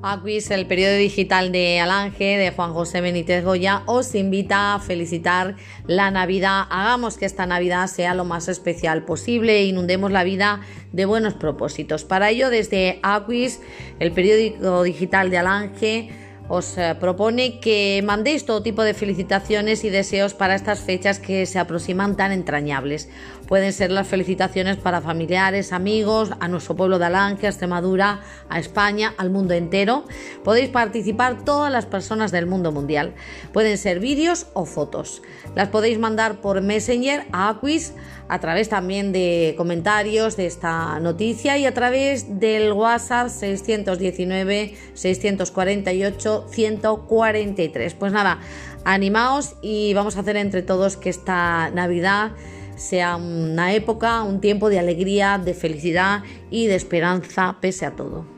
Aquis, el periodo digital de Alange, de Juan José Benítez Goya, os invita a felicitar la Navidad. Hagamos que esta Navidad sea lo más especial posible e inundemos la vida de buenos propósitos. Para ello, desde Aquis, el periódico digital de Alange, os eh, propone que mandéis todo tipo de felicitaciones y deseos para estas fechas que se aproximan tan entrañables. Pueden ser las felicitaciones para familiares, amigos, a nuestro pueblo de Alange, a Extremadura, a España, al mundo entero. Podéis participar todas las personas del mundo mundial. Pueden ser vídeos o fotos. Las podéis mandar por Messenger a Aquis a través también de comentarios de esta noticia y a través del WhatsApp 619 648 143. Pues nada, animaos y vamos a hacer entre todos que esta Navidad sea una época, un tiempo de alegría, de felicidad y de esperanza pese a todo.